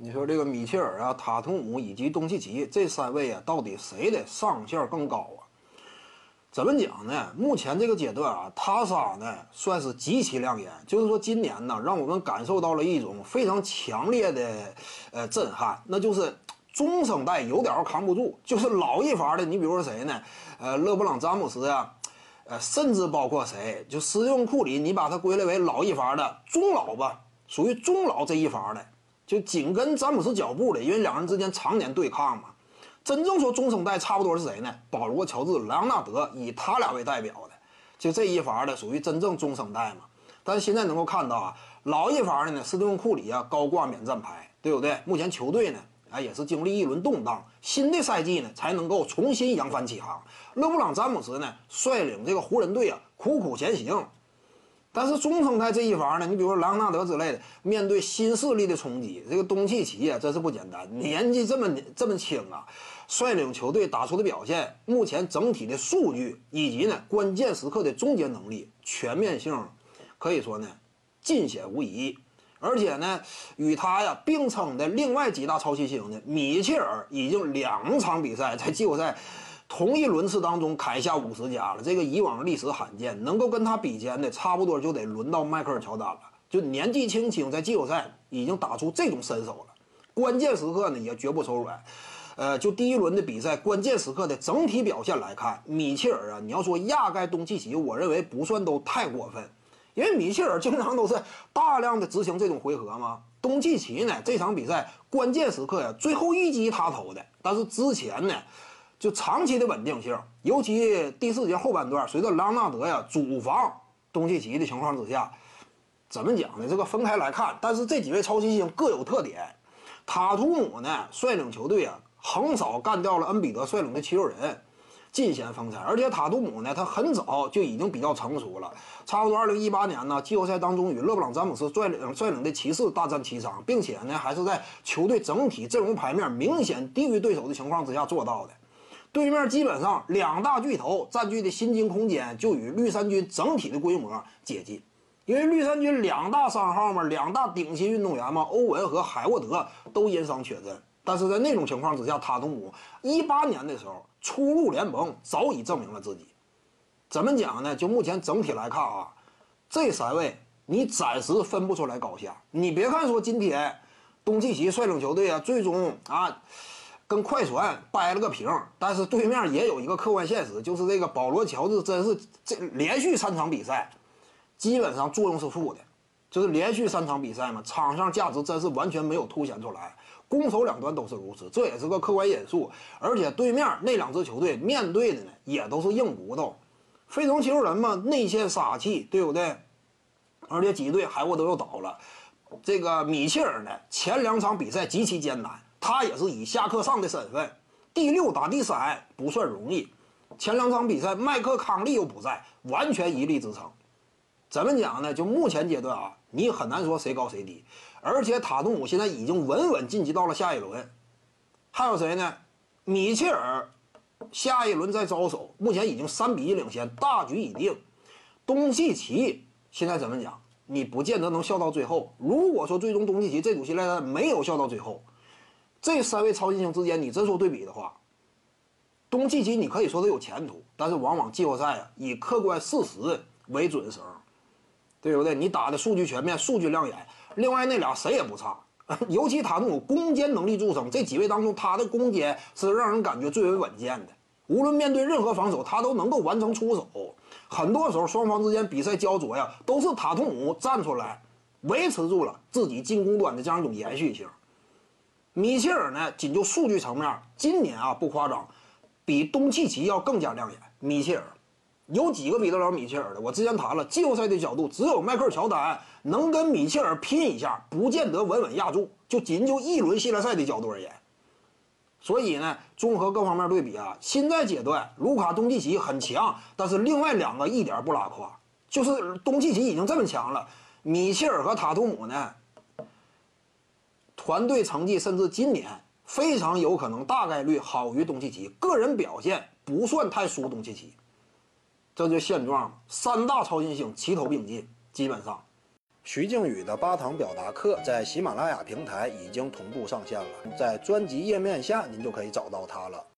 你说这个米切尔啊、塔图姆以及东契奇这三位啊，到底谁的上限更高啊？怎么讲呢？目前这个阶段啊，他仨呢算是极其亮眼。就是说，今年呢，让我们感受到了一种非常强烈的呃震撼，那就是中生代有点扛不住，就是老一伐的。你比如说谁呢？呃，勒布朗詹姆斯呀，呃，甚至包括谁，就斯蒂芬库里，你把他归类为老一伐的中老吧，属于中老这一伐的。就紧跟詹姆斯脚步的，因为两人之间常年对抗嘛。真正说中生代差不多是谁呢？保罗、乔治、莱昂纳德，以他俩为代表的，就这一伐的属于真正中生代嘛。但是现在能够看到啊，老一伐的呢，斯蒂芬库里啊高挂免战牌，对不对？目前球队呢，啊也是经历一轮动荡，新的赛季呢才能够重新扬帆起航。勒布朗詹姆斯呢率领这个湖人队啊苦苦前行。但是中生代这一方呢，你比如说莱昂纳德之类的，面对新势力的冲击，这个东契奇啊，真是不简单。年纪这么这么轻啊，率领球队打出的表现，目前整体的数据以及呢关键时刻的终结能力，全面性可以说呢尽显无疑。而且呢，与他呀并称的另外几大超新星呢，米切尔已经两场比赛在季后赛。同一轮次当中砍下五十加了，这个以往历史罕见，能够跟他比肩的，差不多就得轮到迈克尔乔丹了。就年纪轻轻，在季后赛已经打出这种身手了，关键时刻呢也绝不手软。呃，就第一轮的比赛，关键时刻的整体表现来看，米切尔啊，你要说压盖东契奇，我认为不算都太过分，因为米切尔经常都是大量的执行这种回合嘛。东契奇呢，这场比赛关键时刻呀，最后一击他投的，但是之前呢。就长期的稳定性，尤其第四节后半段，随着朗纳德呀主防东契奇的情况之下，怎么讲呢？这个分开来看，但是这几位超新星各有特点。塔图姆呢率领球队啊横扫干掉了恩比德率领的七六人，尽显风采。而且塔图姆呢，他很早就已经比较成熟了，差不多二零一八年呢季后赛当中与勒布朗詹姆斯率领率领的骑士大战七场，并且呢还是在球队整体阵容牌面明显低于对手的情况之下做到的。对面基本上两大巨头占据的薪金空间就与绿衫军整体的规模接近，因为绿衫军两大三号嘛，两大顶薪运动员嘛，欧文和海沃德都因伤缺阵。但是在那种情况之下，塔图姆一八年的时候初入联盟，早已证明了自己。怎么讲呢？就目前整体来看啊，这三位你暂时分不出来高下。你别看说今天东契奇率领球队啊，最终啊。跟快船掰了个平，但是对面也有一个客观现实，就是这个保罗乔治真是这连续三场比赛，基本上作用是负的，就是连续三场比赛嘛，场上价值真是完全没有凸显出来，攻守两端都是如此，这也是个客观因素。而且对面那两支球队面对的呢，也都是硬骨头，费城七六人嘛，内线杀气，对不对？而且几队海沃德又倒了，这个米切尔呢，前两场比赛极其艰难。他也是以下克上的身份，第六打第三不算容易。前两场比赛麦克康利又不在，完全一力支撑。怎么讲呢？就目前阶段啊，你很难说谁高谁低。而且塔图姆现在已经稳稳晋级到了下一轮，还有谁呢？米切尔下一轮再招手，目前已经三比一领先，大局已定。东契奇现在怎么讲？你不见得能笑到最后。如果说最终东契奇这组系列赛没有笑到最后，这三位超新星之间，你真说对比的话，东契奇你可以说他有前途，但是往往季后赛啊以客观事实为准绳，对不对？你打的数据全面，数据亮眼。另外那俩谁也不差，尤其塔图姆攻坚能力著称，这几位当中他的攻坚是让人感觉最为稳健的。无论面对任何防守，他都能够完成出手。很多时候双方之间比赛焦灼呀，都是塔图姆站出来维持住了自己进攻端的这样一种延续性。米切尔呢？仅就数据层面，今年啊不夸张，比东契奇要更加亮眼。米切尔有几个比得了米切尔的？我之前谈了，季后赛的。角度，只有迈克尔乔丹能跟米切尔拼一下，不见得稳稳压住。就仅就一轮系列赛的。角度而言，所以呢，综合各方面对比啊，现在阶段卢卡东契奇很强，但是另外两个一点不拉胯，就是东契奇已经这么强了，米切尔和塔图姆呢？团队成绩甚至今年非常有可能大概率好于东契奇，个人表现不算太输东契奇，这就现状。三大超新星齐头并进，基本上徐静宇的八堂表达课在喜马拉雅平台已经同步上线了，在专辑页面下您就可以找到它了。